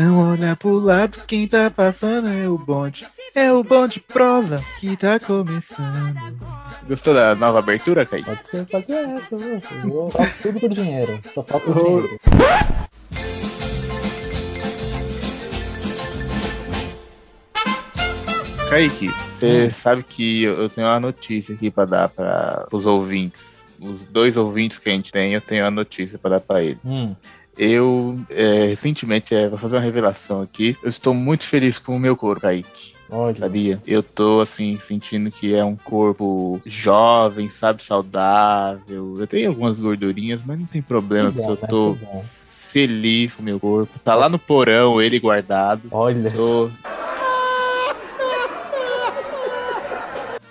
Não olha pro lado, quem tá passando é o bonde. É o bonde prosa que tá começando. Gostou da nova abertura, Kaique? Pode ser fazer essa, viu? Eu vou- tudo por dinheiro. Só falta o dinheiro. Kaique, você sabe que eu eu tenho uma notícia aqui pra dar para os ouvintes. Os dois ouvintes que a gente tem, eu tenho uma notícia pra dar pra eles. Hum, Eu, é, recentemente, é, vou fazer uma revelação aqui. Eu estou muito feliz com o meu corpo, Kaique. olha. Sabia? Eu tô, assim, sentindo que é um corpo jovem, sabe? Saudável. Eu tenho algumas gordurinhas, mas não tem problema, porque eu tô feliz com o meu corpo. Tá lá no porão, ele guardado. Olha. Tô...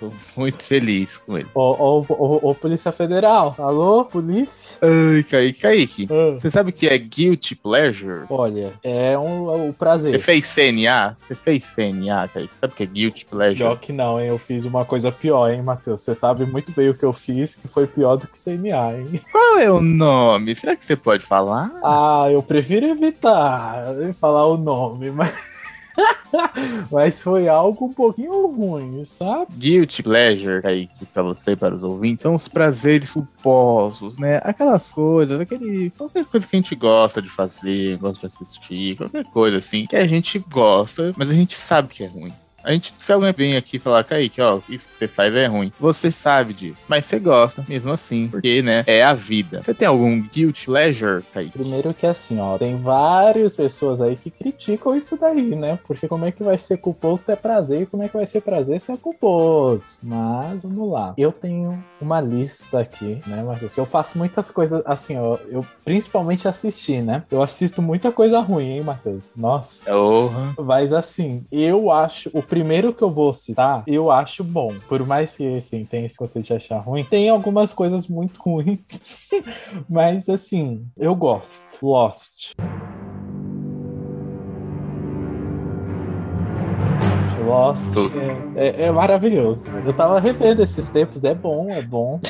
Tô muito feliz com ele. Ô, ô, ô, Polícia Federal. Alô, polícia? Ai, Kaique, Kaique. Ah. Você sabe o que é guilty pleasure? Olha, é um, o Você prazer. fez CNA? Você fez CNA, Kaique? Sabe o que é guilty pleasure? Pior que não, hein? Eu fiz uma coisa pior, hein, Matheus? Você sabe muito bem o que eu fiz, que foi pior do que CNA, hein? Qual é o nome? Será que você pode falar? Ah, eu prefiro evitar falar o nome, mas. mas foi algo um pouquinho ruim, sabe? Guilty pleasure, Kaique, pra você para os ouvintes, são os prazeres culposos, né? Aquelas coisas, aquele. qualquer coisa que a gente gosta de fazer, gosta de assistir, qualquer coisa assim, que a gente gosta, mas a gente sabe que é ruim. A gente, se alguém vem aqui falar, Kaique, ó, isso que você faz é ruim. Você sabe disso. Mas você gosta, mesmo assim. Porque, né, é a vida. Você tem algum guilty pleasure, Kaique? Primeiro que assim, ó, tem várias pessoas aí que criticam isso daí, né? Porque como é que vai ser culposo se é prazer e como é que vai ser prazer se é culposo? Mas vamos lá. Eu tenho uma lista aqui, né, Matheus? Eu faço muitas coisas assim, ó. Eu principalmente assistir, né? Eu assisto muita coisa ruim, hein, Matheus? Nossa. Porra. Mas assim, eu acho. O primeiro que eu vou citar, eu acho bom. Por mais que, assim, tenha esse conceito de achar ruim, tem algumas coisas muito ruins. Mas assim, eu gosto. Lost. Lost é, é- é maravilhoso. Eu tava revendo esses tempos, é bom, é bom.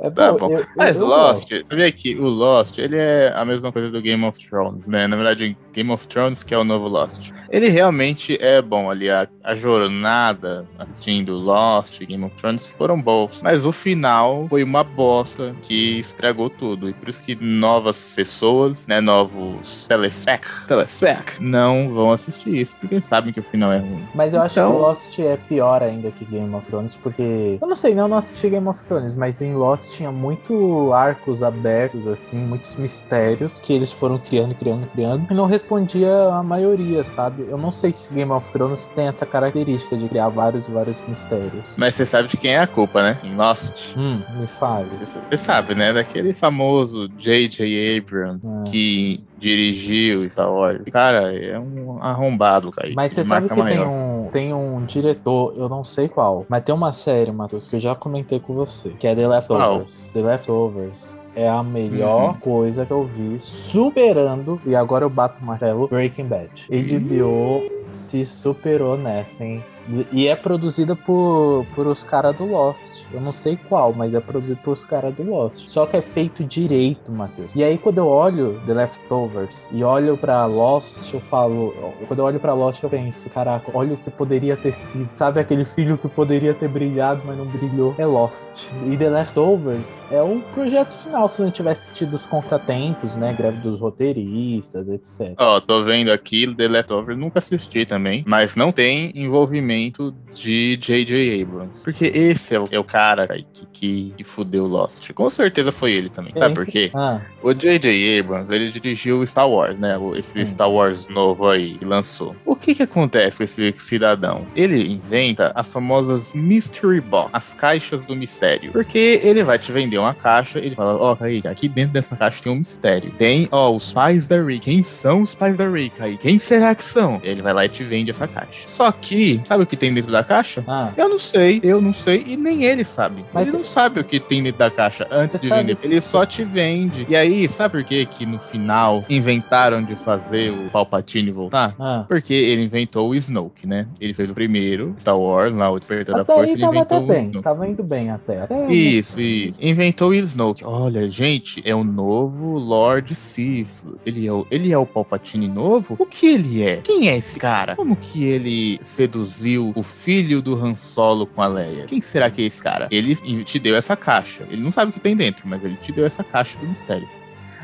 É bom. Tá bom. eu- Mas eu Lost, gosto. sabia que o Lost, ele é a mesma coisa do Game of Thrones, né? Na verdade, Game of Thrones que é o novo Lost. Ele realmente é bom ali, a, a jornada assistindo Lost e Game of Thrones foram bons. Mas o final foi uma bosta que estragou tudo. E por isso que novas pessoas, né, novos telespec, telespec, não vão assistir isso, porque sabem que o final é ruim. Mas eu acho Então- que Lost é pior ainda que Game of Thrones, porque. Eu não sei, não, eu não assisti Game of Thrones, mas em Lost tinha muito arcos abertos, assim, muitos mistérios que eles foram criando, criando, criando. E não respondia a maioria, sabe? Eu não sei se Game of Thrones tem essa característica de criar vários e vários mistérios. Mas você sabe de quem é a culpa, né? Em Lost. Hum, me fale. Você sabe, né? Daquele famoso J.J. Abrams Ah. que dirigiu Star Wars. Cara, é um arrombado, cara. Mas você sabe que tem maior. um, tem um diretor, eu não sei qual, mas tem uma série, Matheus, que eu já comentei com você, que é The Leftovers. The Leftovers é a melhor Uhum. coisa que eu vi, superando, e agora eu bato o martelo, Breaking Bad. HBO se superou nessa, hein? E é produzida por, por os caras do Lost. Eu não sei qual, mas é produzido por os caras do Lost. Só que é feito direito, Matheus. E aí, quando eu olho The Leftovers e olho pra Lost, eu falo. Quando eu olho pra Lost, eu penso: caraca, olha o que poderia ter sido. Sabe aquele filho que poderia ter brilhado, mas não brilhou? É Lost. E The Leftovers é o projeto final, se não tivesse tido os contratempos, né? Greve dos roteiristas, etc. Ó, tô vendo aqui The Leftovers, nunca assisti também, mas não tem envolvimento de J.J. Abrams. Porque esse é o, é o cara cara, que, que, que fudeu Lost. Com certeza foi ele também. Sabe por quê? Ah, O J.J. Abrams, ele dirigiu Star Wars, né? Esse. Star Wars novo aí que lançou. O que que acontece com esse cidadão? Ele inventa as famosas Mystery Box, as caixas do mistério. Porque ele vai te vender uma caixa, ele fala, ó, Kaique, aqui dentro dessa caixa tem um mistério. Tem, ó, os pais da Rick. Quem são os pais da Rick, Kaique? Quem será que são? Ele vai lá e te vende essa caixa. Só que, sabe o que tem dentro da caixa? ah. Eu não sei, eu não sei, e nem ele sabe. Mas ele não sabe o que tem dentro da caixa antes de sabe- vender. Ele só te vende. E aí, sabe por que que no final inventaram de fazer o Palpatine voltar? Ah, Porque ele inventou o Snoke, né? Ele fez o primeiro, Star Wars, lá, o Despertar da Força, ele inventou até o bem, Snoke. tava indo bem até. até Isso, e inventou o Snoke. Olha, gente, é o novo Lord Sith. Ele é o, ele é o Palpatine novo? O que ele é? Quem é esse cara? Como que ele seduziu o filho do Han Solo com a Leia? Quem será que é esse cara? Ele te deu essa caixa. Ele não sabe o que tem dentro, mas ele te deu essa caixa do mistério.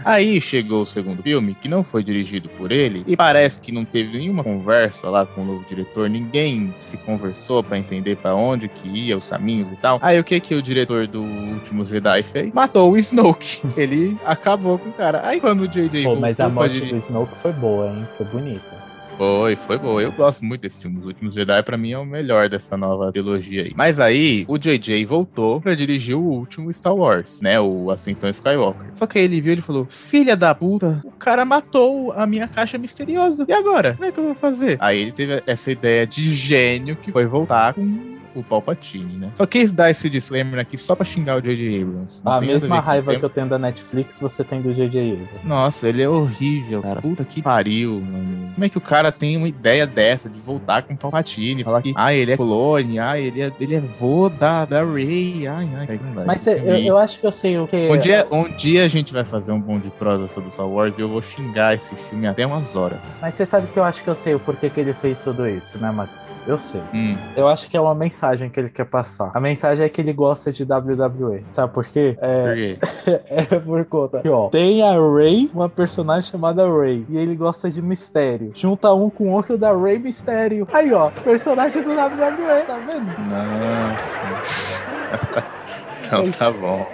Aí chegou o segundo filme, que não foi dirigido por ele, e parece que não teve nenhuma conversa lá com o novo diretor, ninguém se conversou pra entender pra onde que ia os caminhos e tal. Aí o que que o diretor do Últimos Jedi fez? Matou o Snoke. Ele acabou com o cara. Aí quando o JJ Pô, mas a morte do Snoke foi boa, hein? Foi bonita. Foi, foi boa. Eu gosto muito desse filme. Os Últimos Jedi, pra mim, é o melhor dessa nova trilogia aí. Mas aí, o JJ voltou pra dirigir o último Star Wars, né? O Ascensão Skywalker. Só que aí ele viu e falou: Filha da puta, o cara matou a minha caixa misteriosa. E agora? Como é que eu vou fazer? Aí ele teve essa ideia de gênio que foi voltar com. O Palpatine, né? Só quis dar esse disclaimer aqui só pra xingar o J.J. Abrams. Não A mesma raiva que eu tenho da Netflix, você tem do J.J. Abrams. Nossa, ele é horrível, cara. Puta que pariu, mano. Como é que o cara tem uma ideia dessa de voltar com o Palpatine? Falar que, ah, ele é clone, ah, ele é, ele é vô da, da Rey, ai, ai. Mas cê- eu, eu acho que eu sei o que. Um dia, um dia a gente vai fazer um bom de prosa sobre Star Wars e eu vou xingar esse filme até umas horas. Mas você sabe que eu acho que eu sei o porquê que ele fez tudo isso, né, Matheus? Eu sei. Hum. Eu acho que é uma mensagem que ele quer passar. A mensagem é que ele gosta de WWE. Sabe por quê? É, Por quê? é por conta. que, ó, tem a Ray, uma personagem chamada Ray. E ele gosta de mistério. Junta um com o outro da Ray Mistério. Aí, ó, personagem do WWE, tá vendo? Nossa. então tá bom.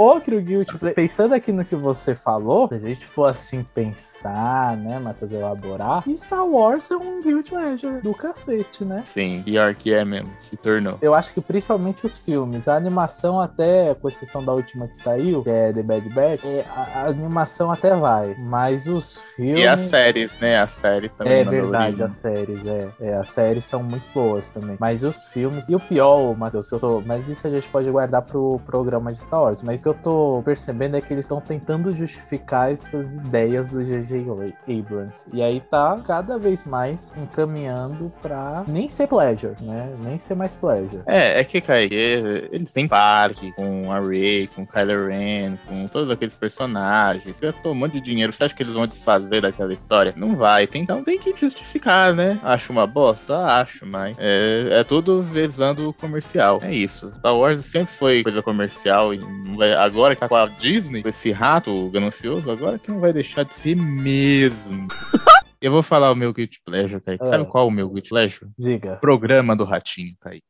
Outro Guilty Pleasure. Pensando aqui no que você falou, se a gente for assim pensar, né, Matheus, elaborar, Star Wars é um Guilty Pleasure do cacete, né? Sim, pior que é mesmo, se tornou. Eu acho que principalmente os filmes, a animação até, com exceção da última que saiu, que é The Bad Batch, é, a, a animação até vai, mas os filmes... E as séries, né? As séries também. É verdade, as séries, é, é. As séries são muito boas também. Mas os filmes. E o pior, Matheus, eu tô. Mas isso a gente pode guardar pro programa de Star Wars. Mas eu tô percebendo é que eles estão tentando justificar essas ideias do J.J. Abrams. E aí tá cada vez mais encaminhando pra nem ser pleasure, né? Nem ser mais pleasure. É, é que, Kaique, eles têm parque com a Rey, com Kylo Ren, com todos aqueles personagens. Você gastou um monte de dinheiro. Você acha que eles vão desfazer daquela história? Não vai. Então tem que justificar, né? Acho uma bosta? Acho, mas é, é tudo visando o comercial. É isso. Star Wars sempre foi coisa comercial e não vai- agora que tá com a Disney, com esse rato ganancioso, agora que não vai deixar de ser mesmo. Eu vou falar o meu Guilty Pleasure, Kaique. É. Sabe qual é o meu Guilty Pleasure? Diga. Programa do Ratinho, Kaique.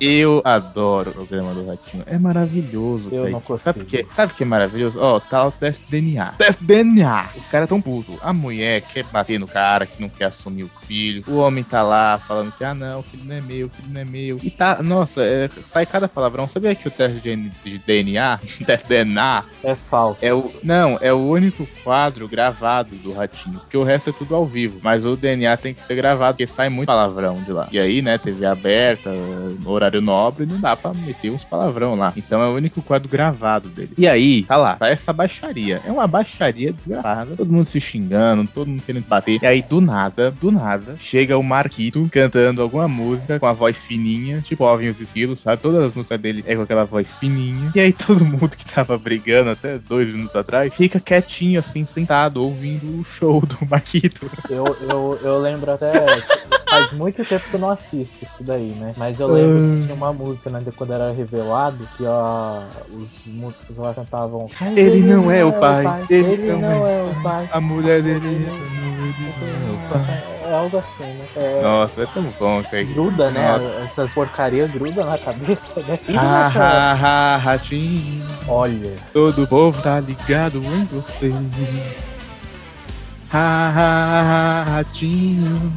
Eu adoro o programa do Ratinho. É maravilhoso. Eu Kaique. não consigo. Sabe o que, sabe o que é maravilhoso? Ó, tá o teste DNA. Teste DNA. Os caras tão putos. A mulher quer bater no cara que não quer assumir o filho. O homem tá lá falando que, ah, não, o filho não é meu, o filho não é meu. E tá, nossa, é, sai cada palavrão. Sabia que o teste de, de DNA, teste DNA, É falso. é o. Não, é o único quadro gravado do Ratinho. Porque o resto é tudo ao vivo. Mas o DNA tem que ser gravado, porque sai muito palavrão de lá. E aí, né, TV aberta, horário nobre, não dá pra meter uns palavrão lá. Então é o único quadro gravado dele. E aí, tá lá, tá essa baixaria. É uma baixaria desgravada. Todo mundo se xingando, todo mundo querendo bater. E aí, do nada, do nada, chega o Marquito cantando alguma música com a voz fininha, tipo Ovem os Esquilos, sabe? Todas as músicas dele é com aquela voz fininha. E aí todo mundo que tava brigando até dois minutos atrás fica quietinho, assim, sentado, ouvindo o show do Marquito. Eu, eu, eu lembro até. Faz muito tempo que eu não assisto isso daí, né? Mas eu lembro que tinha uma música, né? Quando era revelado, que ó, os músicos lá cantavam. "Mas Ele não é o pai, Ele, ele não não é o pai. A mulher dele é o pai. É algo assim, né? É, Nossa, é tão bom, cara. gruda, né? Nossa. Essas porcarias grudam na cabeça, né? E Ah, nessa- ha, ha, ratinho, Olha, todo povo tá ligado em você. Ha, ha, ha, ratinho,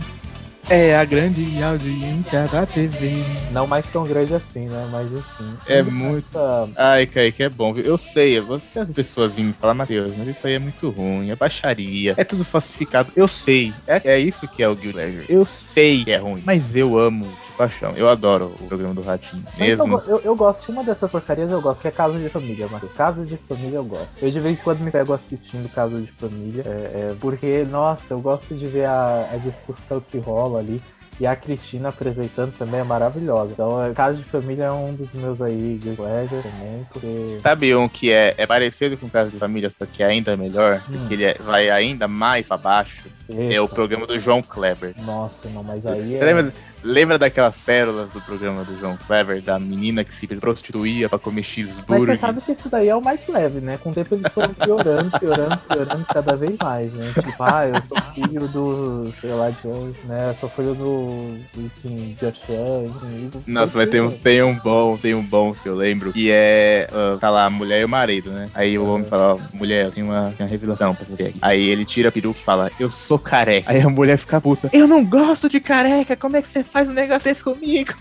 é a grande audiência da TV. não mais tão grande assim, né? Mas enfim. É E muito- nessa- Ai, Kaique, é bom, viu? Eu sei, você as pessoas vêm me falar, Matheus, mas isso aí é muito ruim, é baixaria, é tudo falsificado. Eu sei, é, é isso que é o Pleasure. Eu sei que é ruim, mas eu amo paixão. Eu adoro o programa do Ratinho. Mesmo. Eu, eu, eu, gosto de uma dessas porcarias, eu gosto, que é Casa de Família, mano. Casa de Família eu gosto. Eu de vez em quando me pego assistindo Casa de Família. É, é, porque, nossa, eu gosto de ver a, a discussão que rola ali. E a Cristina apresentando também é maravilhosa. Então, é, Casa de Família é um dos meus aí, de pleasure também, porque... Sabe um que é, é parecido com Casa de Família, só que é ainda melhor? Hum. Que ele é, vai ainda mais pra baixo? Eita. É o programa do João Kleber. Nossa, não, mas aí é... Lembra, lembra daquelas pérolas do programa do João Kleber, da menina que se prostituía pra comer cheeseburger? Mas você sabe que isso daí é o mais leve, né? Com o tempo eles foram piorando, piorando, piorando cada vez mais, né? Tipo, ah, eu sou filho do, sei lá de onde, né? Eu sou filho do, enfim, de Oxã, enfim. Nossa, mas tem um, tem um bom, tem um bom que eu lembro, que é, uh, tá lá, a mulher e o marido, né? Aí o homem fala, ó, mulher, eu tenho uma, uma revelação pra você aqui. Aí ele tira a peruca e fala, eu sou careca. Aí a mulher fica puta. Eu não gosto de careca, como é que você faz um negócio desse comigo?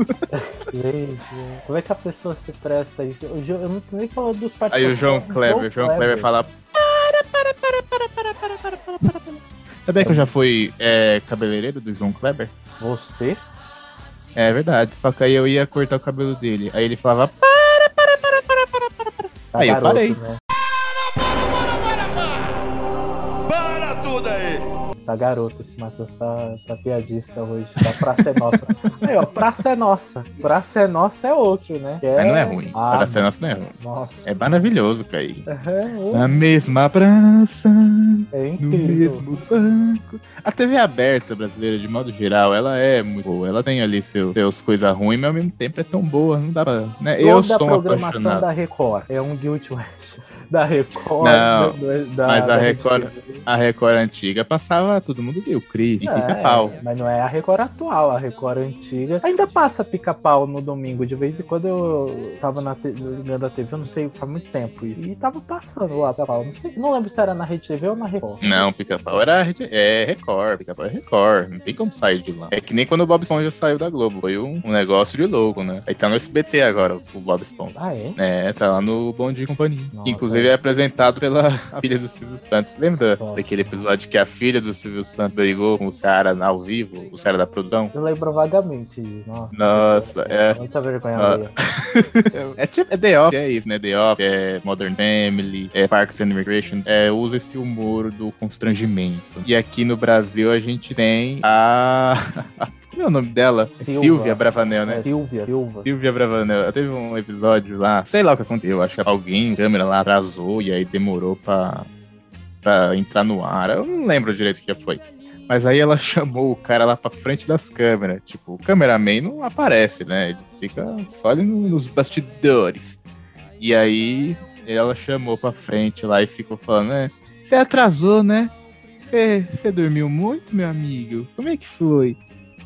Gente, como é que a pessoa se presta isso? Eu não tô nem falando dos partidos. Aí o João Kleber, o João Kleber fala. Para, para, para, para, para, para, para, para, para, para. Sabia que eu já fui é, cabeleireiro do João Kleber? Você? É verdade, só que aí eu ia cortar o cabelo dele. Aí ele falava. Para, para, para, para, para, para, para. Tá aí garoto, eu parei. Né? Tá garoto, esse Matheus tá, tá piadista hoje. Tá Praça é Nossa. Aí, ó, Praça é Nossa. Praça é Nossa é outro, né? É... Mas não é ruim. Ah, praça é Nossa não é ruim. Nossa. É maravilhoso, Kaique. É, Na mesma praça. É incrível. No mesmo banco. A TV aberta brasileira, de modo geral, ela é muito boa. Ela tem ali seus, seus coisas ruins, mas ao mesmo tempo é tão boa. Não dá pra. Né? Toda Eu sou a programação apaixonado. da Record é um guilty da Record. Não, da, mas a Record, a Record antiga passava todo mundo viu, Cris, é, pica-pau. Mas não é a Record atual, a Record antiga. Ainda passa pica-pau no domingo. De vez em quando eu tava na da TV, eu não sei, faz muito tempo. E, e tava passando lá pica-pau. Não, sei, não lembro se era na Rede TV ou na Record. Não, pica-pau era é Record, pica-pau é Record. Não tem como sair de lá. É que nem quando o Bob Esponja saiu da Globo. Foi um, um negócio de louco, né? Aí tá no SBT agora, o Bob Esponja. Ah, é? É, tá lá no Bom Dia e Companhia. Nossa, Inclusive é apresentado pela filha do Silvio Santos. Lembra Nossa. daquele episódio que a filha do Silvio Santos brigou com os caras ao vivo, os caras da produção? Eu lembro vagamente. Nossa, Nossa é. Muita vergonha ah. é tipo, é The Office, é isso, né? The Office, é Modern Family, é Parks and Recreation. É, usa esse humor do constrangimento. E aqui no Brasil a gente tem a. Como é o nome dela? Silva. Silvia Bravanel, né? É, Silvia, Silva. Silvia Bravanel. Teve um episódio lá, sei lá o que aconteceu. Acho que alguém, câmera lá, atrasou e aí demorou pra, pra entrar no ar. Eu não lembro direito o que foi. Mas aí ela chamou o cara lá pra frente das câmeras. Tipo, o cameraman não aparece, né? Ele fica só ali nos bastidores. E aí ela chamou pra frente lá e ficou falando, né? Você atrasou, né? Você dormiu muito, meu amigo? Como é que foi?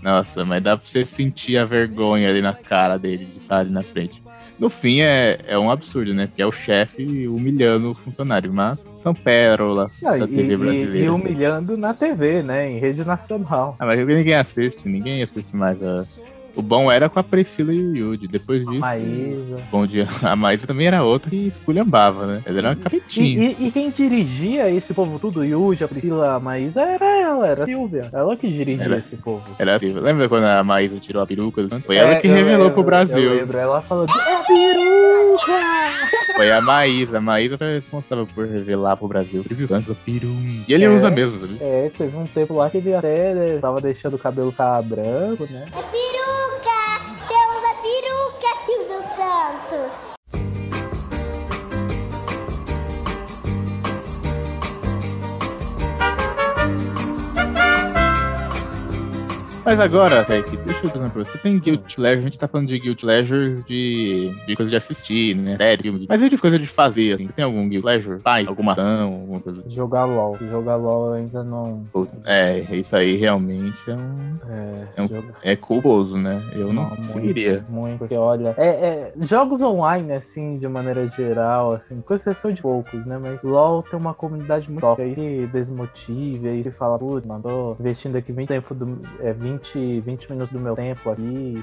Nossa, mas dá pra você sentir a vergonha ali na cara dele de estar ali na frente. No fim, é, é um absurdo, né? Que é o chefe humilhando o funcionário, mas são pérolas Não, da TV brasileira. E, humilhando na TV, né? Em rede nacional. Ah, mas ninguém assiste, ninguém assiste mais a o bom era com a Priscila e o Yudi. Depois disso. A Maísa. Bom dia. A Maísa também era outra que esculhambava, né? Ela era uma capetinha. E, e, e, quem dirigia esse povo tudo, o Yudi, a Priscila, a Maísa, era ela, era a Silvia. Ela que dirigia era, esse povo. Era a Silvia. Lembra quando a Maísa tirou a peruca? Foi é, ela que revelou lembro, pro Brasil. Eu lembro, ela falou: É a peruca! Foi a Maísa. A Maísa foi responsável por revelar pro Brasil o peruca. E ele é, usa mesmo, sabe? É, teve um tempo lá que ele até né, tava deixando o cabelo ficar branco, né? É peruca! 这样子。Mas agora, Kaique, deixa eu perguntar pra você. Tem Guilty Pleasure, a gente tá falando de Guilty Pleasures de, de coisa de assistir, né? Série, filme. Mas e de coisa de fazer, assim? Tem algum Guilty Pleasure? Faz alguma ação, alguma coisa assim? Jogar LOL. Jogar LOL ainda não... É, isso aí realmente é um... É, é, um, jogo... é culposo, né? Eu não, não conseguiria. Muito, muito, porque olha... É, é, jogos online, assim, de maneira geral, assim, com exceção de poucos, né? Mas LOL tem uma comunidade muito top. Aí que desmotiva, aí fala, putz, mandou investindo aqui 20 tempo do... É, 20 20, 20 minutos do meu tempo aqui.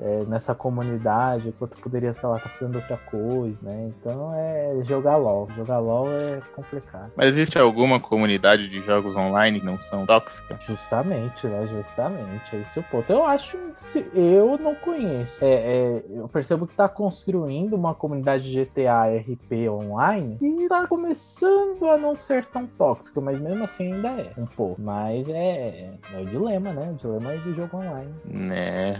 É, nessa comunidade, enquanto poderia, sei lá, estar tá fazendo outra coisa, né? Então é jogar LOL. Jogar LOL é complicado. Mas existe alguma comunidade de jogos online que não são tóxicas? Justamente, né? Justamente. Esse é o ponto. Eu acho que eu não conheço. É, é, eu percebo que tá construindo uma comunidade GTA RP online e tá começando a não ser tão tóxica, mas mesmo assim ainda é um pouco. Mas é, é o dilema, né? O dilema é do jogo online. Né,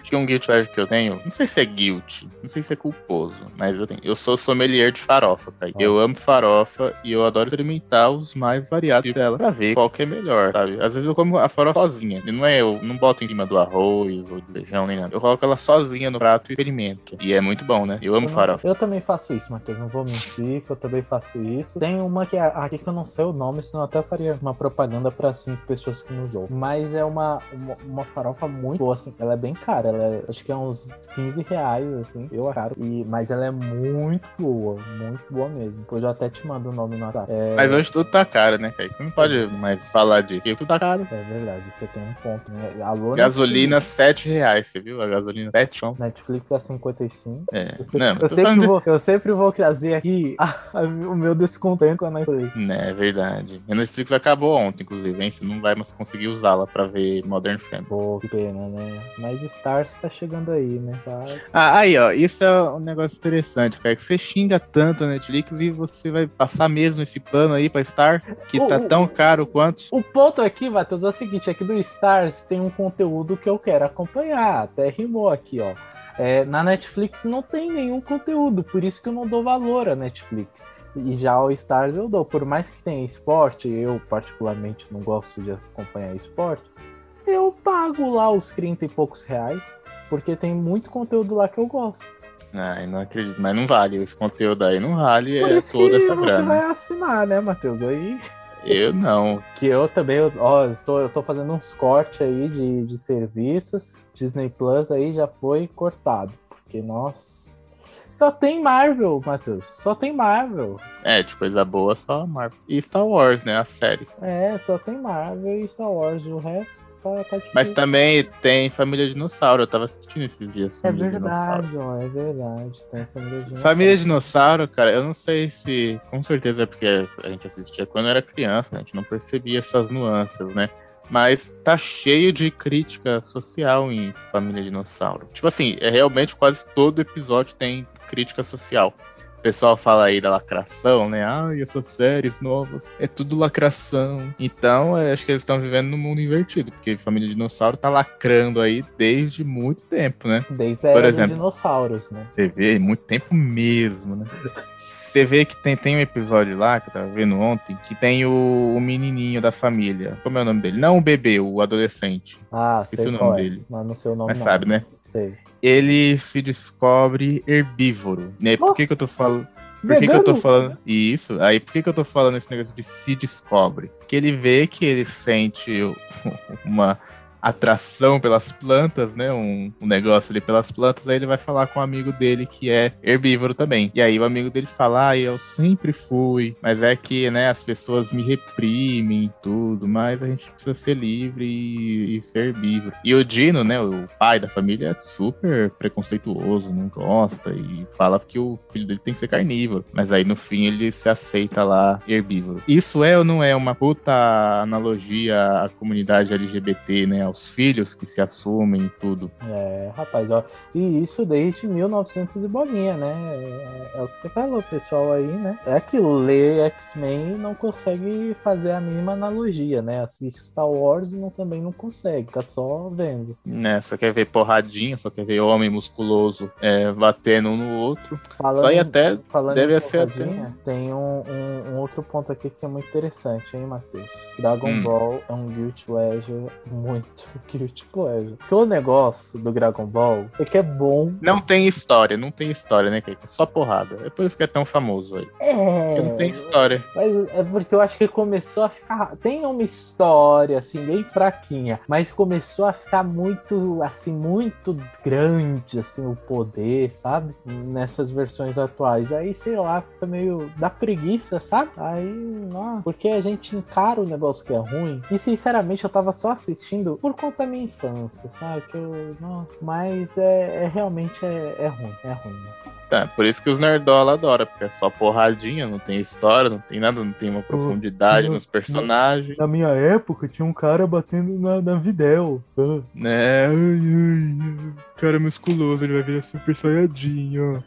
acho que um guilt que eu tenho, não sei se é guilt, não sei se é culposo, mas eu tenho. Eu sou sommelier de farofa, cara. Eu amo farofa e eu adoro experimentar os mais variados dela pra ver qual que é melhor, sabe? Às vezes eu como a farofa sozinha. E não é eu, não boto em cima do arroz ou do feijão nem nada. Eu coloco ela sozinha no prato e experimento. E é muito bom, né? Eu amo eu, farofa. Eu também faço isso, Matheus. Não vou mentir, que eu também faço isso. Tem uma que é aqui que eu não sei o nome, senão eu até faria uma propaganda pra cinco pessoas que nos ouvem. Mas é uma, uma, uma farofa muito boa, assim. Ela é bem cara. Ela é, acho que é uns 15 reais, assim. Eu caro. E, mas ela é muito boa. Muito boa mesmo. Depois eu até te mando o nome no WhatsApp. É... Mas hoje tudo tá caro, né, cara? Você não pode mais falar disso. Tudo tá caro. É verdade, você tem um ponto. Né? Alô, gasolina, Netflix. 7 reais. Você viu? A gasolina 7 Netflix a 55. É. Eu, não, eu, sempre de... vou, eu sempre vou trazer aqui a, a, o meu descontento com a Netflix. Né, é verdade. A Netflix acabou ontem, inclusive, hein? Você não vai mais conseguir usá-la pra ver Modern Family. Pô, que pena, né? Mas Stars tá chegando aí, né? Stars... Ah, aí, ó. Isso é um negócio interessante, cara. Que você xinga tanto a Netflix e você vai passar mesmo esse plano aí pra Star, que o, tá o, tão caro quanto. O ponto aqui, Matheus, é o seguinte: aqui do Stars tem um conteúdo que eu quero acompanhar. Até rimou aqui, ó. É, na Netflix não tem nenhum conteúdo, por isso que eu não dou valor à Netflix. E já ao Stars eu dou. Por mais que tenha esporte, eu particularmente não gosto de acompanhar esporte, eu pago lá os 30 e poucos reais, porque tem muito conteúdo lá que eu gosto. Ai, não acredito, mas não vale. Esse conteúdo aí não vale Por é isso toda que essa grana. Você vai assinar, né, Matheus? Aí. Eu não. Que eu também, ó, eu tô, eu tô fazendo uns cortes aí de, de serviços. Disney Plus aí já foi cortado. Porque, nossa. Só tem Marvel, Matheus. Só tem Marvel. É, de coisa boa, só Marvel. E Star Wars, né? A série. É, só tem Marvel e Star Wars. O resto tá, tá Mas também tem Família Dinossauro. Eu tava assistindo esses dias. É verdade, ó. É verdade. Tem Família Dinossauro. Família Dinossauro, cara, eu não sei se. Com certeza é porque a gente assistia quando era criança, né? A gente não percebia essas nuances, né? Mas tá cheio de crítica social em Família Dinossauro. Tipo assim, é realmente quase todo episódio tem crítica social. O pessoal fala aí da lacração, né? Ah, e essas séries novas, é tudo lacração. Então, é, acho que eles estão vivendo no mundo invertido, porque Família Dinossauro tá lacrando aí desde muito tempo, né? Desde a Por era exemplo, dinossauros, né? Você vê, muito tempo mesmo, né? Você vê que tem, tem um episódio lá, que eu tava vendo ontem, que tem o, o menininho da família. Como é o nome dele? Não o bebê, o adolescente. Ah, sei o nome é. dele. Mas não sei o nome Mas não. sabe, né? Sei. Ele se descobre herbívoro. Né? Por oh, que, que eu tô falando... Por que, que, eu tô falando isso? Aí por que, que eu tô falando esse negócio de se descobre? Porque ele vê que ele sente uma atração pelas plantas, né? Um, um, negócio ali pelas plantas, aí ele vai falar com um amigo dele que é herbívoro também. E aí o amigo dele fala, ah, eu sempre fui, mas é que, né, as pessoas me reprimem e tudo, mas a gente precisa ser livre e, e, ser herbívoro. E o Dino, né, o pai da família, é super preconceituoso, não gosta e fala que o filho dele tem que ser carnívoro. Mas aí no fim ele se aceita lá herbívoro. Isso é ou não é uma puta analogia à comunidade LGBT, né? Os filhos que se assumem e tudo. É, rapaz, ó. E isso desde 1900 e bolinha, né? É, é, o que você falou, pessoal aí, né? É aquilo, lê X-Men não consegue fazer a mínima analogia, né? Assiste Star Wars e não, também não consegue, fica só vendo. Né, só quer ver porradinha, só quer ver homem musculoso é, batendo um no outro. Falando, só e até falando deve ser até... Tem um, um, um, outro ponto aqui que é muito interessante, hein, Matheus? Dragon hum. Ball é um guilty pleasure muito Guilty Pleasure. Porque o negócio do Dragon Ball é que é bom. Não tem história, não tem história, né, É só porrada. É por isso que é tão famoso aí. É. Porque não tem história. Mas é porque eu acho que começou a ficar. Tem uma história, assim, bem fraquinha. Mas começou a ficar muito, assim, muito grande, assim, o poder, sabe? Nessas versões atuais. Aí, sei lá, fica meio. da preguiça, sabe? Aí, não. Porque a gente encara o negócio que é ruim. E, sinceramente, eu tava só assistindo por por conta da minha infância, sabe? Que eu, não, mas é, é realmente é, é ruim, é ruim. Né? Tá, por isso que os nerdola adoram, porque é só porradinha, não tem história, não tem nada, não tem uma profundidade tinha- nos personagens. Na minha época tinha um cara batendo na, na Videl. Né? Ai, ai, ai, cara musculoso, ele vai virar super saiyajinho.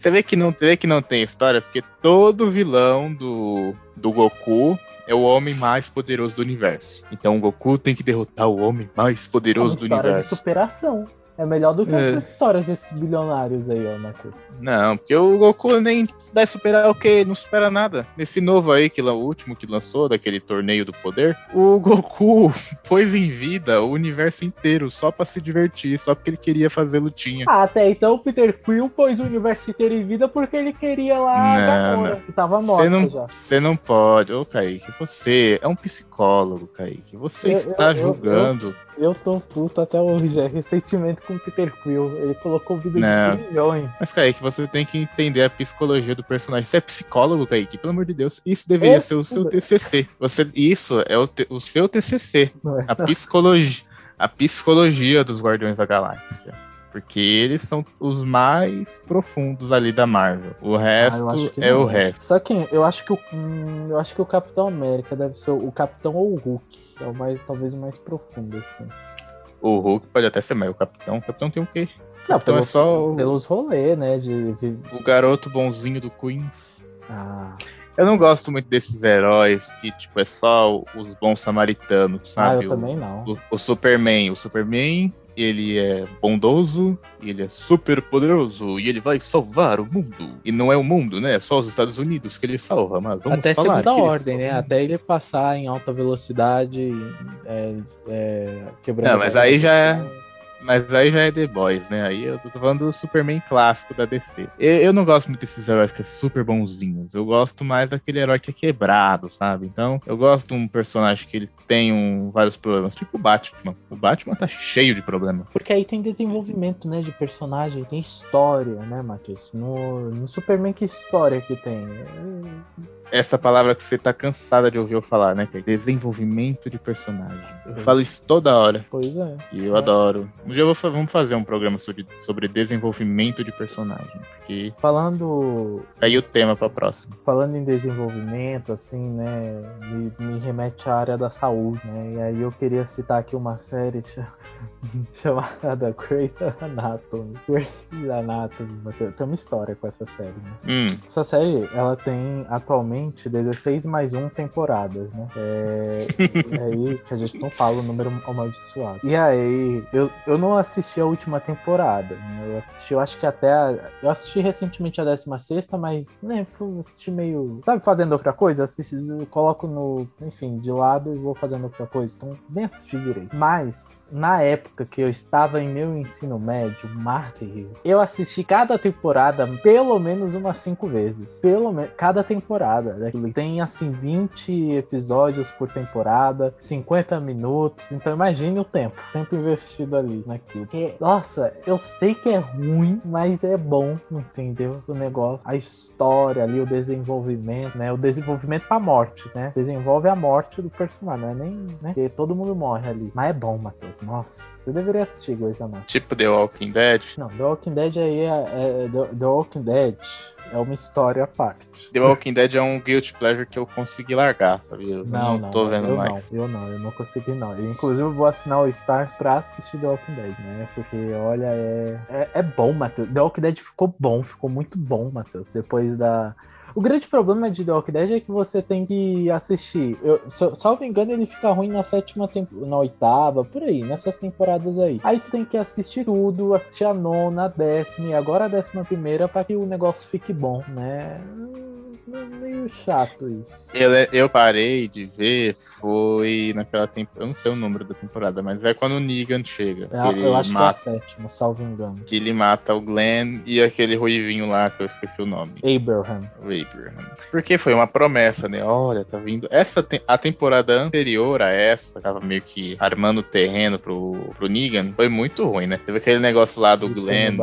Você vê que não, você vê que não tem história, porque todo vilão do, do Goku é o homem mais poderoso do universo. Então o Goku tem que derrotar o homem mais É uma poderoso do história de universo. superação. É melhor do que É. essas histórias desses bilionários aí, ó, Matheus. Não, porque o Goku nem vai superar o quê? Não supera nada. Nesse novo aí, que lá, o último que lançou, daquele torneio do poder, o Goku pôs em vida o universo inteiro só pra se divertir, só porque ele queria fazer lutinha. Ah, até então o Peter Quill pôs o universo inteiro em vida porque ele queria lá a Não, Gamora, que tava morta não, já. você não pode, ô Kaique, você é um psicólogo, Kaique. Você Eu- está eu- julgando. Eu tô puto até hoje, é ressentimento com o Peter Quill. Ele colocou vida Não. de milhões. Mas, Kaique, você tem que entender a psicologia do personagem. Você é psicólogo, Kaique? Pelo amor de Deus, isso deveria Esse- ser o seu TCC. Você, isso é o, te- o seu TCC. É? A psicologia, a psicologia dos Guardiões da Galáxia. Porque eles são os mais profundos ali da Marvel. O Ah, resto que é não. o resto. Só que eu acho que o, hum, eu acho que o Capitão América deve ser o Capitão ou o Hulk. É o mais, talvez o mais profundo, assim. O Hulk pode até ser, mas o Capitão. O Capitão tem o quê? Não, Então é pelos, só o- pelos rolês, né? De- O garoto bonzinho do Queens. Ah, Eu não gosto muito desses heróis que, tipo, é só os bons samaritanos, ah, sabe? eu O- também não. o, o Superman. O Superman, ele é bondoso, e ele é super poderoso, e ele vai salvar o mundo. E não é o mundo, né? É só os Estados Unidos que ele salva, mas vamos Até falar segunda ele- ordem, né? Até ele passar em alta velocidade, é, é, quebrando. Não, mas aí já é- velocidade. Mas aí já é The Boys, né? Aí eu tô falando do Superman clássico da DC. Eu, eu não gosto muito desses heróis que é super bonzinhos. Eu gosto mais daquele herói que é quebrado, sabe? Então, eu gosto de um personagem que ele tem um, vários problemas, tipo o Batman. O Batman tá cheio de problemas. Porque aí tem desenvolvimento, né, de personagem, tem história, né, Matheus? No, no Superman, que história que tem? Essa palavra que você tá cansada de ouvir eu falar, né? Que é desenvolvimento de personagem. Eu Uhum. falo isso toda hora. Pois é. E eu É. adoro. Um dia eu vou, fa- vamos fazer um programa sobre, sobre desenvolvimento de personagem. Porque Falando, aí o tema pra próxima. falando em desenvolvimento, assim, né, me, me remete à área da saúde, né? E aí eu queria citar aqui uma série cha- chamada Grey's Anatomy. Grey's Anatomy, Matheus. tem uma história com essa série, né? Hum, Essa série, ela tem atualmente 16 mais 1 temporadas, né? É, é aí que a gente não fala o número amaldiçoado. E aí, eu, eu não assisti a última temporada, né? Eu assisti, eu acho que até a, Eu assisti recentemente a 16, mas, né, fui assistir meio. Sabe, fazendo outra coisa? Assisti, coloco no. Enfim, de lado e vou fazendo outra coisa. Então, nem assisti direito. Mas, na época que eu estava em meu ensino médio, Marta eu assisti cada temporada pelo menos umas cinco vezes. Pelo menos. Cada temporada. Né? Tem, assim, 20 episódios por temporada, 50 minutos. Então, imagine o tempo. Tempo investido ali naquilo. Porque, nossa, eu sei que é ruim, mas é bom, entendeu? O negócio, a história ali, o desenvolvimento, né? O desenvolvimento pra morte, né? Desenvolve a morte do personagem, não é nem, né? Porque todo mundo morre ali. Mas é bom, Matheus. Nossa, você deveria assistir Grey's Anatomy. tipo The Walking Dead. Não, The Walking Dead aí é, é The, The Walking Dead é uma história à parte. The Walking Dead é um guilty pleasure que eu consegui largar, sabe? Eu Não, não, tô vendo eu mais. não, eu não, eu não consegui não. Eu, inclusive eu vou assinar o Stars pra assistir The Walking Dead, né? Porque, olha, é, é, é bom, Matheus. The Walking Dead ficou bom, ficou muito bom, Matheus. Depois da... O grande problema de The Walking Dead é que você tem que assistir. Eu, se salvo engano, ele fica ruim na sétima temporada, na oitava, por aí, nessas temporadas aí. Aí tu tem que assistir tudo, assistir a nona, a décima e agora a décima primeira pra que o negócio fique bom, né? Hum, Meio chato isso. Eu, eu parei de ver, foi naquela temporada. Eu não sei o número da temporada, mas é quando o Negan chega. É, eu acho mata, que é a sétima, salvo engano. que ele mata o Glenn e aquele ruivinho lá, que eu esqueci o nome. Abraham. o Porque foi uma promessa, né? Olha, tá vindo. Essa te- a temporada anterior a essa, tava meio que armando o terreno pro, pro Negan, foi muito ruim, né? Teve aquele negócio lá do Os Glenn.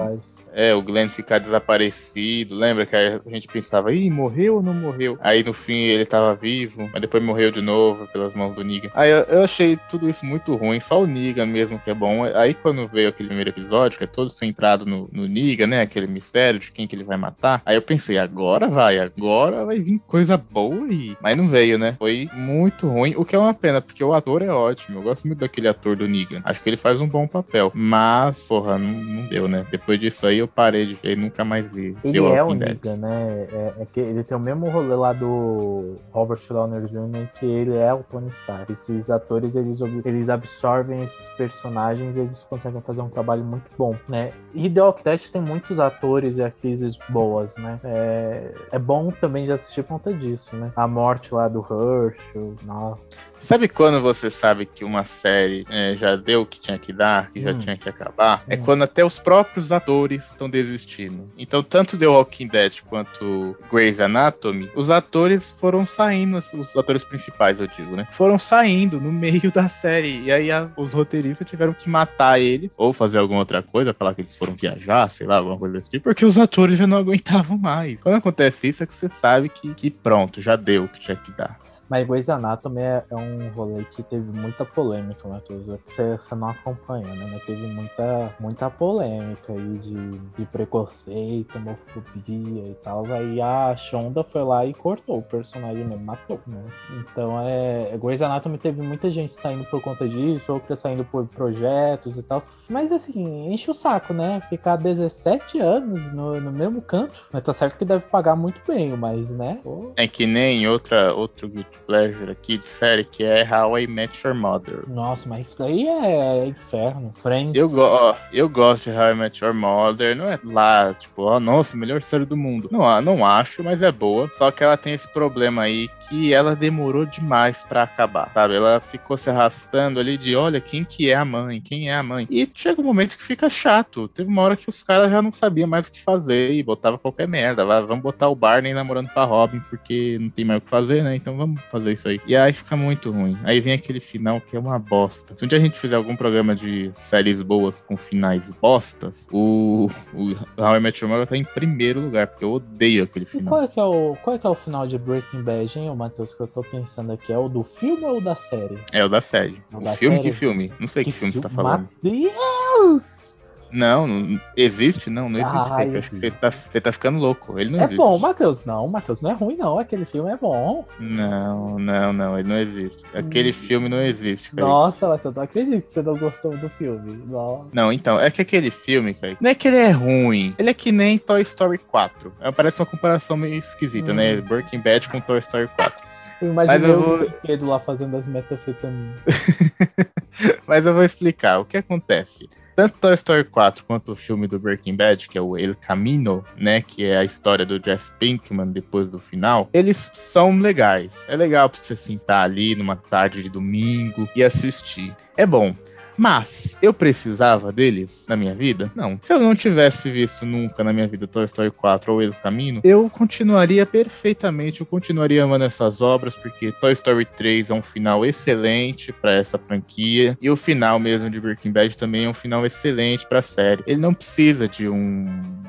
É, o Glenn ficar desaparecido. Lembra que a gente pensava, ih, morreu ou não morreu? Aí no fim ele tava vivo, mas depois morreu de novo pelas mãos do Negan. Aí eu, eu achei tudo isso muito ruim, só o Negan mesmo que é bom. Aí quando veio aquele primeiro episódio, que é todo centrado no, no né? Aquele mistério de quem que ele vai matar. Aí eu pensei, agora vai, agora vai vir coisa boa e. Mas não veio, né? Foi muito ruim, o que é uma pena, porque o ator é ótimo. Eu gosto muito daquele ator do Negan. Acho que ele faz um bom papel. Mas, porra, não, não deu, né? Depois disso aí eu parei de ver nunca mais vi. Ele é o Negan, né? É, é, que ele tem o mesmo rolê lá do Robert Downey Jr., que ele é o Tony Stark. Esses atores, eles, eles absorvem esses personagens e eles conseguem fazer um trabalho muito bom, né? E The Walking Dead tem muitos atores e atrizes boas, né? É, é bom também de assistir por conta disso, né? A morte lá do Herschel, nossa. Sabe quando você sabe que uma série é, já deu o que tinha que dar, que já Hum. tinha que acabar? É Hum. quando até os próprios atores estão desistindo. Então, tanto The Walking Dead quanto Grey's Anatomy, os atores foram saindo, os atores principais, eu digo, né? Foram saindo no meio da série. E aí a- os roteiristas tiveram que matar eles, ou fazer alguma outra coisa, falar que eles foram viajar, sei lá, alguma coisa desse tipo, porque os atores já não aguentavam mais. Quando acontece isso, é que você sabe que, que pronto, já deu o que tinha que dar. Mas Grey's Anatomy é, é um rolê que teve muita polêmica, Matheus. É Você, você não acompanha, né? Mas teve muita, muita polêmica aí de, de preconceito, homofobia e tal. Aí a Shonda foi lá e cortou o personagem mesmo, matou, né? Então é. Grey's Anatomy teve muita gente saindo por conta disso, outra saindo por projetos e tal. Mas assim, enche o saco, né? Ficar 17 anos no, no mesmo canto. Mas tá certo que deve pagar muito bem, mas, né? Pô, É que nem outra, outro pleasure aqui de série, que é How I Met Your Mother. Nossa, mas isso daí é inferno. Friends. Eu, go eu gosto de How I Met Your Mother, não é lá, tipo, ó, nossa, melhor série do mundo. Não, não acho, mas é boa. Só que ela tem esse problema aí que ela demorou demais pra acabar, sabe? Ela ficou se arrastando ali de, olha, quem que é a mãe? Quem é a mãe? E chega um momento que fica chato. Teve uma hora que os caras já não sabiam mais o que fazer e botava qualquer merda. Vamos botar o Barney namorando com a Robin, porque não tem mais o que fazer, né? Então vamos fazer isso aí. E aí fica muito ruim. Aí vem aquele final que é uma bosta. Se um dia a gente fizer algum programa de séries boas com finais bostas, o, o How I Met Your Mother tá em primeiro lugar, porque eu odeio aquele E final. qual é, que é o, qual é que é o final de Breaking Bad, hein, Matheus, que eu tô pensando aqui? É o do filme ou o da série? É o da série. O O da filme, série? que filme? Não sei que, filme você tá falando. Matheus! Não, não existe? Não, não existe. Ah. Você tá, você tá ficando louco. Ele não É existe. bom, Matheus. Não, Matheus, não é ruim, não. Aquele filme é bom. Não, não, não, ele não existe. Aquele Hum. filme não existe. Felipe. Nossa, Matheus, não acredito que você não gostou do filme. Não. Não, então, é que aquele filme, cara, não é que ele é ruim, ele é que nem Toy Story 4. É, parece uma comparação meio esquisita, Hum. né? Breaking Bad com Toy Story 4. Eu imaginei eu os vou- brinquedos lá fazendo as metafetaminas. Mas eu vou explicar o que acontece. Tanto Toy Story 4 quanto o filme do Breaking Bad, que é o El Camino, né, que é a história do Jesse Pinkman depois do final, eles são legais. É legal pra você sentar ali numa tarde de domingo e assistir. É bom. Mas eu precisava deles na minha vida? Não. Se eu não tivesse visto nunca na minha vida Toy Story 4 ou El Camino, eu continuaria perfeitamente, eu continuaria amando essas obras, porque Toy Story 3 é um final excelente pra essa franquia, e o final mesmo de Breaking Bad também é um final excelente pra série. Ele não precisa de um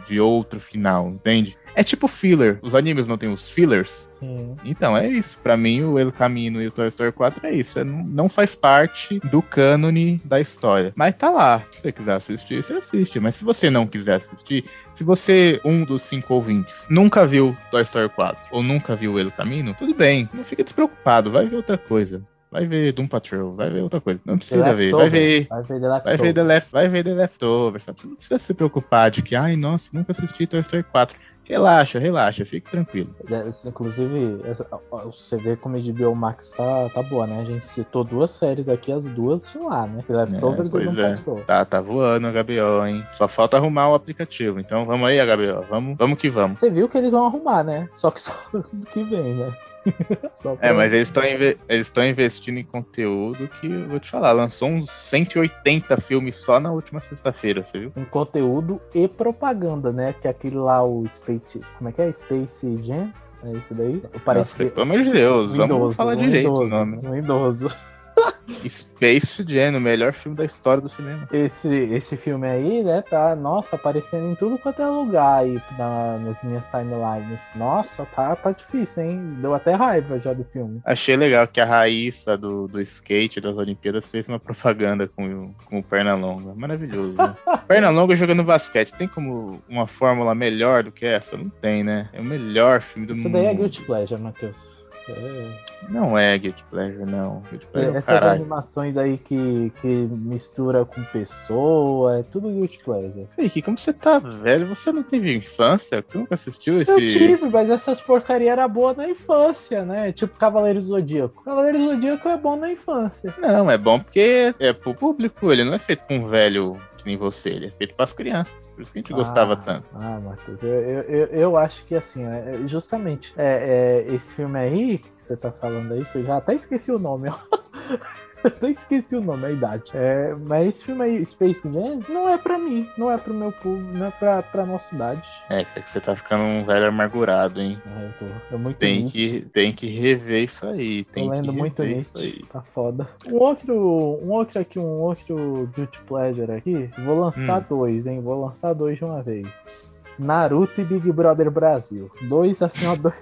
de outro final, entende? É tipo filler. Os animes não tem os fillers? Sim. Então, é isso. Pra mim, o El Camino e o Toy Story 4 é isso. É, não, faz parte do cânone da história. Mas tá lá. Se você quiser assistir, você assiste. Mas se você não quiser assistir, se você, um dos cinco ouvintes, nunca viu Toy Story 4 ou nunca viu El Camino, tudo bem. Não fica despreocupado. Vai ver outra coisa. Vai ver Doom Patrol, vai ver outra coisa. Não precisa ver. Vai ver Vai ver The Vai ver, The Left, vai ver The Leftovers? Você não precisa se preocupar de que, ai, nossa, nunca assisti Toy Story 4. Relaxa, relaxa, fique tranquilo. É, Inclusive, essa, você vê como a HBO Max tá, tá boa, né? A gente citou duas séries aqui, as duas de lá, né? Leftovers É, e não é. passou. Tá, tá voando HBO, hein? Só falta arrumar o aplicativo. Então vamos aí, HBO. Vamos, vamos que vamos. Você viu que eles vão arrumar, né? Só que só ano que vem, né? Só pra- É, mas eles estão eles estão investindo em conteúdo que eu vou te falar, lançou uns 180 filmes só na última sexta-feira, você viu? em conteúdo e propaganda, né? Que é aquele lá, o Space. Como é que é? Space Jam? É isso daí? Nossa, Parece pelo amor de Deus, um vamos idoso, falar um direito idoso, o nome. Um idoso. Space Jam, o melhor filme da história do cinema. Esse, esse filme aí, né, tá, nossa, aparecendo em tudo quanto é lugar aí na, nas minhas timelines. Nossa, tá, tá difícil, hein? Deu até raiva já do filme. Achei legal que a Raíssa do, do skate das Olimpíadas fez uma propaganda com, com o Pernalonga. Maravilhoso, né? Pernalonga jogando basquete. Tem como uma fórmula melhor do que essa? Não tem, né? É o melhor filme do Isso mundo. daí é Guilty Pleasure, Matheus. Não é Guilty Pleasure, não. Guilty Pleasure, é Essas caralho. animações aí que, que mistura com pessoa, é tudo Guilty Pleasure. Henrique, como você tá velho? Você não teve infância? Você nunca assistiu esse. Eu tive, mas essas porcaria era boa na infância, né? Tipo Cavaleiro Zodíaco. Cavaleiro Zodíaco é bom na infância. Não, é bom porque é pro público, ele não é feito com um velho nem você, ele é feito pras crianças. Por isso que a gente gostava Ah, tanto. Ah, Matheus, eu, eu, eu, eu acho que assim, é, é, justamente é, é, esse filme aí que você tá falando aí, que eu já até esqueci o nome, ó. até esqueci o nome, a idade. É, mas esse filme aí, Space Jam, não é pra mim, não é pro meu público, não é pra, pra nossa idade. É, que você tá ficando um velho amargurado, hein? Ah, eu tô, é muito Tem que, tem que rever isso aí. Tem Tô lendo muito rever Nietzsche, isso aí. tá foda. Um outro, um outro aqui, um outro Guilty Pleasure aqui. Vou lançar Hum. dois, hein? Vou lançar dois de uma vez. Naruto e Big Brother Brasil. Dois assim, ó, dois,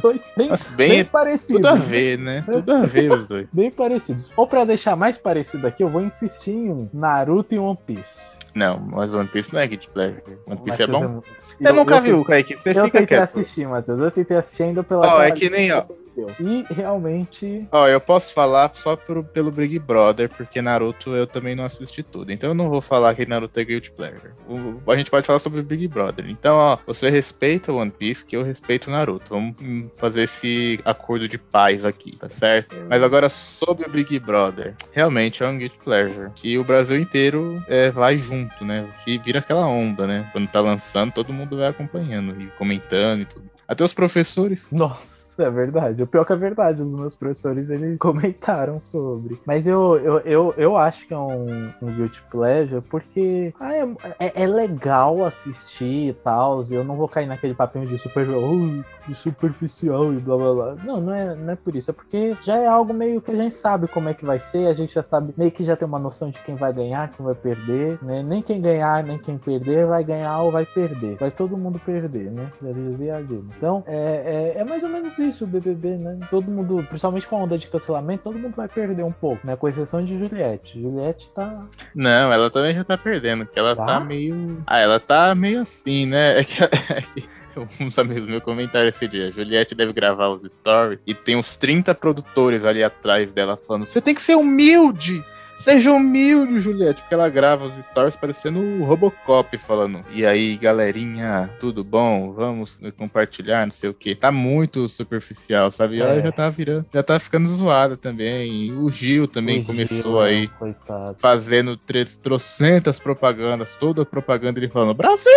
dois bem, Nossa, bem, bem, parecidos. tudo a ver, né? Tudo a ver os dois. Bem parecidos. Ou pra deixar mais parecido aqui, eu vou insistir em um. Naruto e One Piece. Não, mas One Piece não é Guilty Pleasure. One Piece é bom? eu- Você eu- nunca eu viu, Kaique? Você Eu tentei quieto. assistir, Matheus. Eu tentei assistir ainda pela. Ó, aquela é que nem, ó. Deu. E realmente. Ó, eu posso falar só pro, pelo Big Brother, porque Naruto eu também não assisti tudo. Então eu não vou falar que Naruto é Guilty Pleasure. O- a gente pode falar sobre o Big Brother. Então, ó, você respeita o One Piece, que eu respeito o Naruto. Vamos fazer esse acordo de paz aqui, tá certo? Mas agora sobre o Big Brother. Realmente é um Guilty Pleasure. Que o Brasil inteiro é, vai junto, né? Que vira aquela onda, né? Quando tá lançando, todo mundo vai acompanhando e comentando e tudo. Até os professores. Nossa, é verdade. O pior que é verdade, os meus professores eles comentaram sobre. Mas eu, eu, eu, eu acho que é um, um Guilty Pleasure porque ah, é, é, é legal assistir e tal. Eu não vou cair naquele papinho de super "Ai, de superficial e blá blá blá. Não, não é, não é por isso. É porque já é algo meio que a gente sabe como é que vai ser, a gente já sabe, meio que já tem uma noção de quem vai ganhar, quem vai perder, né? Nem quem ganhar, nem quem perder vai ganhar ou vai perder. Vai todo mundo perder, né? Já dizia a Dilma. Então, é, é, é mais ou menos isso o BBB, né? Todo mundo, principalmente com a onda de cancelamento, todo mundo vai perder um pouco, né? Com exceção de Juliette. Juliette tá. Não, ela também já tá perdendo, que ela Tá? tá meio. Ah, ela tá meio assim, né? É que, é que uns amigos meus comentaram esse dia. Juliette deve gravar os stories e tem uns 30 produtores ali atrás dela falando: Você tem que ser humilde! Seja humilde, Juliette, porque ela grava os stories parecendo o Robocop falando. E aí, galerinha, tudo bom? Vamos compartilhar, não sei o que. Tá muito superficial, sabe? E ela É. já tá virando, já tá ficando zoada também. E o Gil também o começou Gil, aí Coitado. fazendo trocentas propagandas, toda a propaganda ele falando Brasil,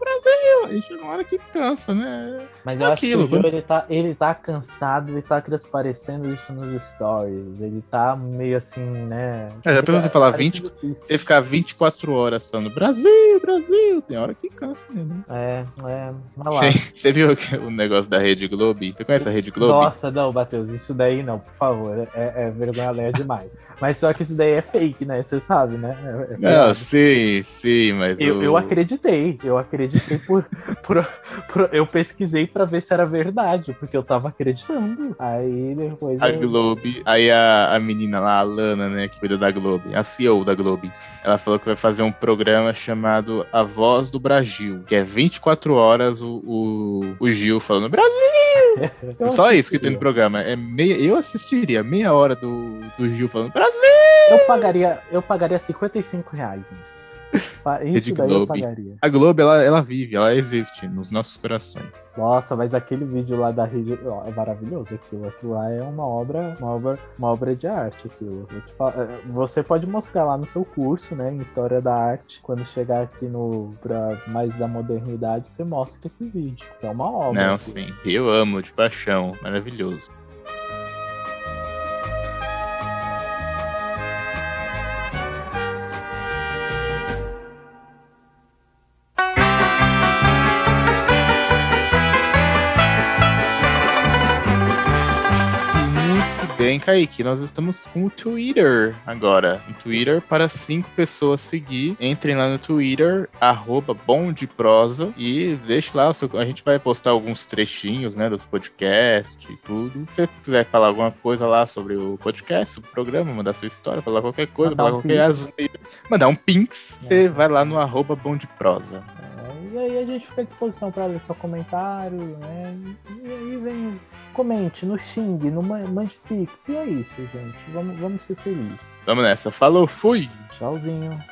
Brasil! Aí chega uma hora que cansa, né? Mas É eu aquilo, acho que o Gil, vamos- ele tá, ele tá cansado, ele tá transparecendo isso nos stories. Ele tá meio assim, né? É, já pensou você falar parece 20, difícil. Você ficar 24 horas falando Brasil, Brasil, tem hora que cansa mesmo. É, é. Vai lá. Você, viu o negócio da Rede Globo? Você conhece a Rede Globo? Nossa, não, Matheus, isso daí não, por favor. É, é vergonha alheia demais. Mas só que isso daí é fake, né? Você sabe, né? É- é Não, sim, sim, mas. Eu, o- eu acreditei, eu acreditei por, por, por- Eu pesquisei pra ver se era verdade, porque eu tava acreditando. Aí depois. A eu- Globo, aí a, a menina lá, a Lana, né, que da Globo, a CEO da Globo, ela falou que vai fazer um programa chamado A Voz do Brasil, que é 24 horas o, o, o Gil falando Brasil! eu Só isso que tem assistiria. no programa. É meia, eu assistiria meia hora do, do Gil falando Brasil! Eu pagaria, eu pagaria 55 reais nisso. Pa- Isso daí eu pagaria. A Globo, ela, ela vive, ela existe nos nossos corações. Nossa, mas aquele vídeo lá da rede ó, é maravilhoso aquilo. Aquilo lá é uma obra, uma obra, uma obra de arte. Aquilo. Eh, você pode mostrar lá no seu curso, né, em História da Arte. Quando chegar aqui no pra mais da modernidade, você mostra esse vídeo. É uma obra. Não, aquilo. sim. Eu amo, de paixão. Maravilhoso. Também, Kaique, nós estamos com o Twitter agora. Um Twitter para cinco pessoas seguir. Entrem lá no Twitter, arroba bom de prosa e deixe lá. seu- A gente vai postar alguns trechinhos, né, dos podcasts e tudo. Se você quiser falar alguma coisa lá sobre o podcast, sobre o programa, mandar sua história, falar qualquer coisa, Mandar falar um qualquer asneira, mandar um pinks, você É. vai lá no arroba bom de prosa. É, e aí a gente fica à disposição para ler seu comentário, né? E aí vem, comente no Xing, no Ma- Mande Pix. E é isso, gente. Vamos, vamos ser felizes. Vamos nessa. Falou, fui! Tchauzinho.